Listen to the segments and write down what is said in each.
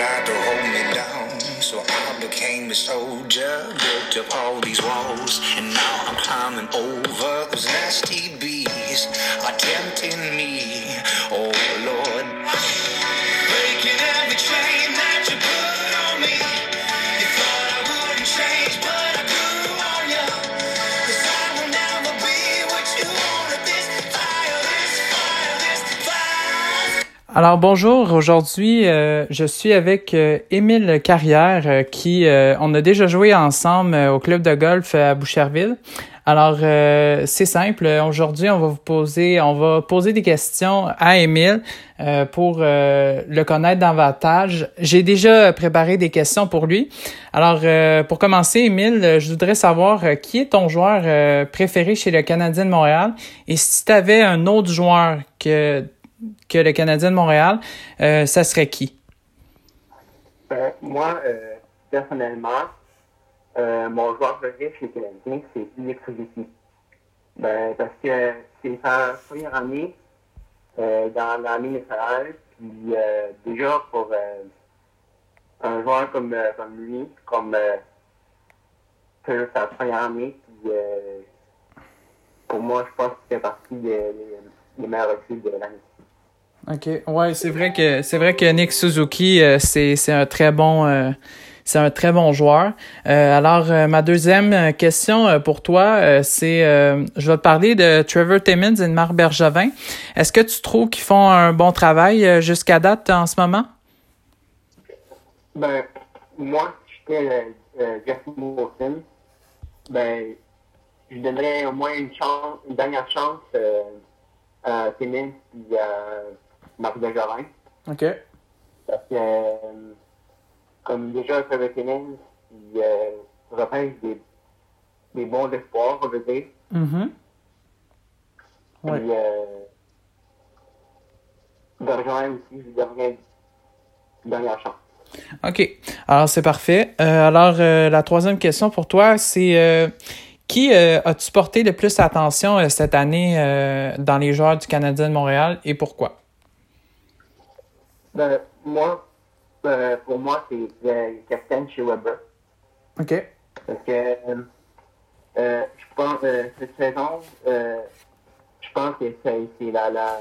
tried to hold me down. So I became a soldier, built up all these walls, and now I'm climbing over those nasty bees are tempting me. Oh Lord, Alors bonjour, aujourd'hui euh, je suis avec euh, Émile Carrière euh, qui euh, on a déjà joué ensemble au club de golf à Boucherville. Alors c'est simple, aujourd'hui on va vous poser on va poser des questions à Émile pour le connaître davantage. J'ai déjà préparé des questions pour lui. Alors pour commencer Émile, je voudrais savoir qui est ton joueur préféré chez le Canadien de Montréal? Et si tu avais un autre joueur que que le Canadien de Montréal, euh, ça serait qui? Ben, moi, euh, personnellement, euh, mon joueur préféré chez les Canadiens, c'est Nick Suzuki. Ben, parce que c'est sa première année dans la ligne nationale. Puis déjà, pour un joueur comme, comme lui, comme que sa première année, puis pour moi, je pense qu'il fait partie des meilleurs recrues de l'année. OK. Ouais, c'est vrai que c'est vrai que Nick Suzuki, euh, c'est, un très bon euh, c'est un très bon joueur. Euh, alors, ma deuxième question pour toi, c'est je vais te parler de Trevor Timmins et de Marc Bergevin. Est-ce que tu trouves qu'ils font un bon travail jusqu'à date en ce moment? Ben, moi, j'étais ben, je donnerais au moins une chance, une dernière chance à Timmins et à Marc Bergevin. OK. Parce que, euh, comme déjà, Timmins, il euh, repêche des, des bons espoirs, on veut dire. Mhm. Puis, Ouais. euh, Bergevin aussi, je une dernière chance. OK. Alors, c'est parfait. Euh, alors, euh, la troisième question pour toi, c'est euh, qui as-tu porté le plus attention cette année dans les joueurs du Canadien de Montréal et pourquoi? Ben, moi, euh, pour moi, c'est le capitaine chez Weber. OK. Parce que euh, euh, je pense euh, cette saison, euh, je pense que c'est la, la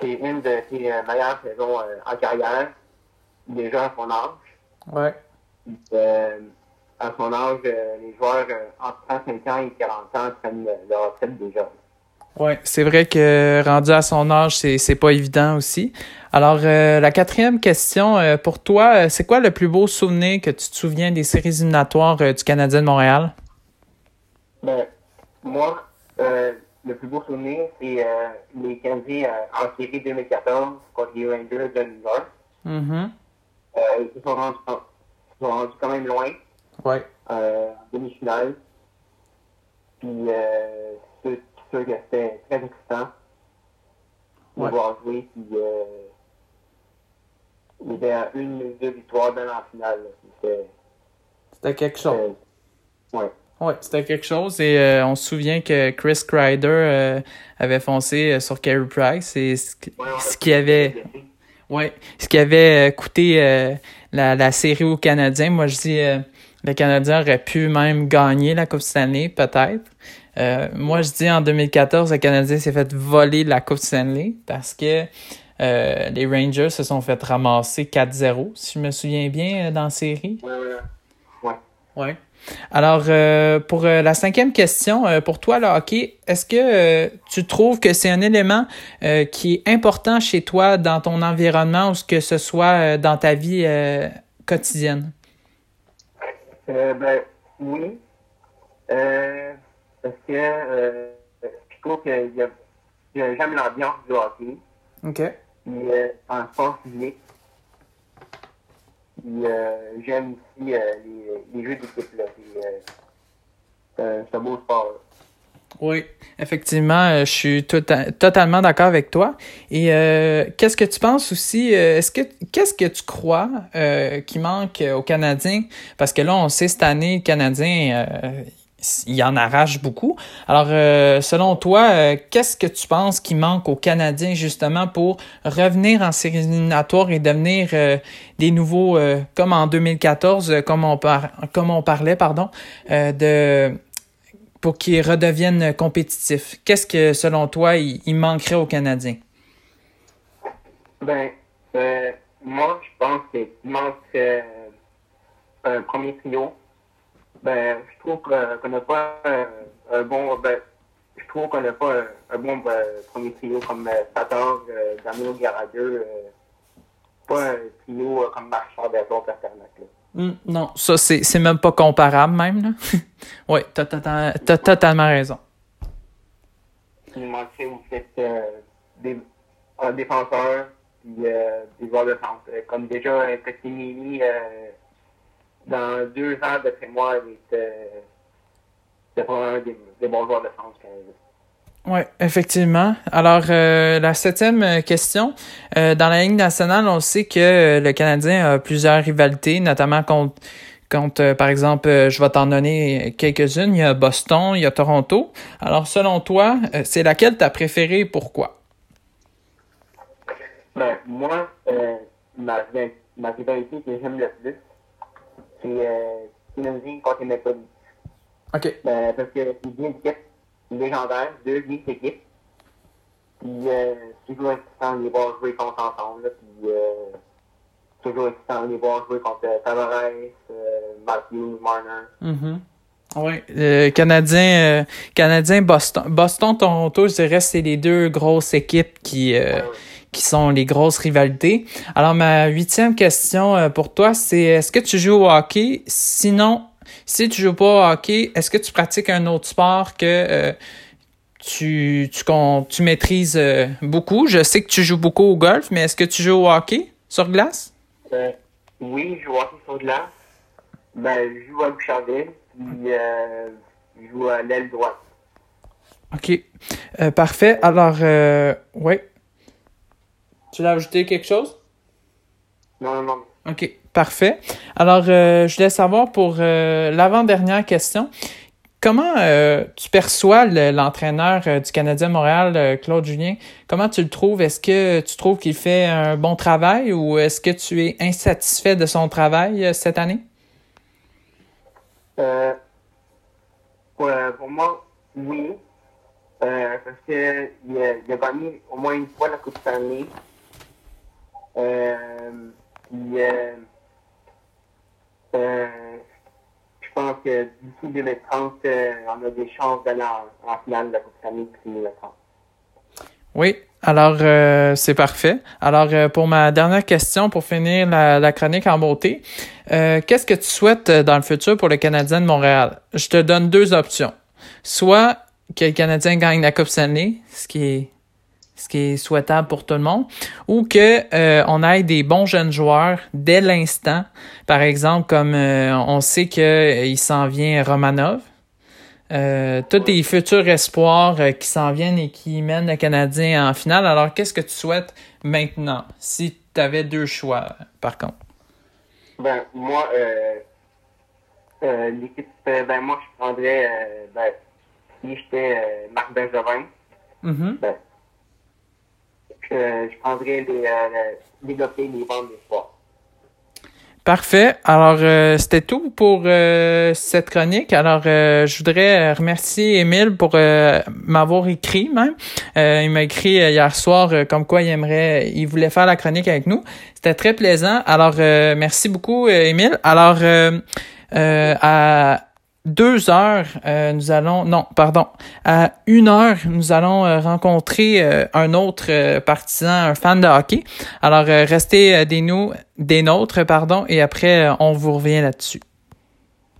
c'est une de ses euh, meilleures saisons euh, en carrière, déjà à son âge. Ouais. Euh, à son âge, euh, les joueurs euh, entre 35 ans et 40 ans prennent euh, leur retraite déjà. Ouais, c'est vrai que rendu à son âge, c'est c'est pas évident aussi. Alors euh, la quatrième question euh, pour toi, euh, c'est quoi le plus beau souvenir que tu te souviens des séries éliminatoires euh, du Canadien de Montréal? Ben, moi, le plus beau souvenir, c'est les Canadiens en série 2014 contre les Rangers de New York. Mhm. Euh, ils se sont rendus, sont quand même loin en demi-finale. Puis, c'est sûr que c'était très excitant de Ouais. voir jouer. Puis, euh, il était à une ou deux victoires dans la finale. C'était, quelque chose. ouais. Ouais, c'était quelque chose et euh, on se souvient que Chris Kreider euh, avait foncé sur Carey Price et ce, qui- ce avait ouais, ce qui avait coûté euh, la, la série aux Canadiens. Moi je dis le Canadien aurait pu même gagner la Coupe Stanley peut-être. Euh, moi je dis en 2014 le Canadien s'est fait voler la Coupe Stanley parce que euh, les Rangers se sont fait ramasser 4-0 si je me souviens bien euh, dans la série. Ouais, ouais, ouais. Ouais. Alors, euh, pour euh, la cinquième question, euh, pour toi, le hockey, est-ce que tu trouves que c'est un élément qui est important chez toi dans ton environnement ou ce que ce soit dans ta vie quotidienne? Ben, oui. Parce que euh, je trouve que j'aime l'ambiance du hockey. OK. Puis, euh, en sport physique. Puis, euh, j'aime aussi euh, les, les jeux d'équipe. euh, c'est un- beau sport. là. Oui, effectivement, je suis tota- totalement d'accord avec toi. Et euh, qu'est-ce que tu penses aussi? euh, Est-ce que qu'est-ce que tu crois euh, qui manque aux Canadiens? Parce que là, on sait cette année, le Canadien, euh, il en arrache beaucoup. Alors, euh, selon toi, euh, qu'est-ce que tu penses qui manque aux Canadiens justement pour revenir en séries éliminatoires et devenir euh, des nouveaux, comme en 2014, comme on, par, comme on parlait, pardon, de pour qu'ils redeviennent compétitifs? Qu'est-ce que, selon toi, il, manquerait aux Canadiens? Ben, moi, je pense qu'il manque un premier trio ben, je trouve qu'on n'a pas un, bon. Ben, je trouve qu'on n'a pas un, bon ben, premier trio comme Tatar, euh, Daniel Gallagher. Euh, pas un trio euh, comme Marchand des autres mm, non, ça, c'est même pas comparable, même. Là. oui, t'as as, totalement raison. Il manquait aussi euh, des, un défenseur et euh, des joueurs de centre. Comme déjà, Cotinini, euh, dans deux ans, d'après moi, il était, probablement un des, bons joueurs de France Oui, effectivement. Alors, euh, la septième question. Euh, dans la Ligue nationale, on sait que le Canadien a plusieurs rivalités, notamment contre, contre par exemple, je vais t'en donner quelques-unes. Il y a Boston, il y a Toronto. Alors, selon toi, euh, c'est laquelle tu as préférée pourquoi? Ben, moi, ma, ma rivalité que j'aime le plus, c'est euh, contre Methodist. OK. Ben, parce que c'est une équipe légendaire, deux vieilles équipes. Puis, euh, c'est toujours excitant de les voir jouer contre ensemble. puis, euh, toujours excitant de les voir jouer contre euh, Tavares, euh, Matthews, Marner. Mm Oui, euh, Canadien, euh, Canadien Boston, Boston, Toronto, je dirais c'est les deux grosses équipes qui, euh, qui sont les grosses rivalités. Alors, ma huitième question euh, pour toi, c'est est-ce que tu joues au hockey? Sinon, si tu joues pas au hockey, est-ce que tu pratiques un autre sport que euh, tu, tu, tu maîtrises euh, beaucoup? Je sais que tu joues beaucoup au golf, mais est-ce que tu joues au hockey sur glace? oui, je joue au hockey sur glace. Ben, je joue à Boucherville, puis je joue à l'aile droite. OK. parfait. Alors, ouais. Tu l'as ajouté quelque chose? Non, non. OK, parfait. Alors, euh, je voulais savoir pour euh, l'avant-dernière question. Comment euh, tu perçois l'entraîneur du Canadien Montréal, Claude Julien? Comment tu le trouves? Est-ce que tu trouves qu'il fait un bon travail ou est-ce que tu es insatisfait de son travail cette année? pour, pour, moi, oui. parce qu'il a, il a gagné au moins une fois la Coupe Stanley. Euh, euh, euh, je pense que d'ici 2030, on a des chances d'aller en, finale de la Coupe Stanley Oui, alors c'est parfait. Alors pour ma dernière question, pour finir la, chronique en beauté, qu'est-ce que tu souhaites dans le futur pour le Canadien de Montréal? Je te donne deux options. Soit que le Canadien gagne la Coupe Stanley, ce qui est ce qui est souhaitable pour tout le monde, ou que euh, on ait des bons jeunes joueurs dès l'instant. Par exemple, comme euh, on sait qu'il euh, s'en vient Romanov. Tous des futurs espoirs qui s'en viennent et qui mènent le Canadien en finale. Alors, qu'est-ce que tu souhaites maintenant, si tu avais deux choix, par contre? Ben, moi, l'équipe, ben, moi, je prendrais, ben, si j'étais Marc Benjamin, mm-hmm. ben, je prendrais les, euh, les ventes d'espoir. Parfait. Alors, euh, c'était tout pour euh, cette chronique. Alors, euh, je voudrais remercier Émile pour m'avoir écrit même. il m'a écrit hier soir comme quoi il aimerait, il voulait faire la chronique avec nous. C'était très plaisant. Alors, merci beaucoup, Émile. Alors, à deux heures, euh, nous allons, non, pardon, à une heure, nous allons euh, rencontrer euh, un autre partisan, un fan de hockey. Alors, restez des nous, des nôtres, pardon, et après, on vous revient là-dessus.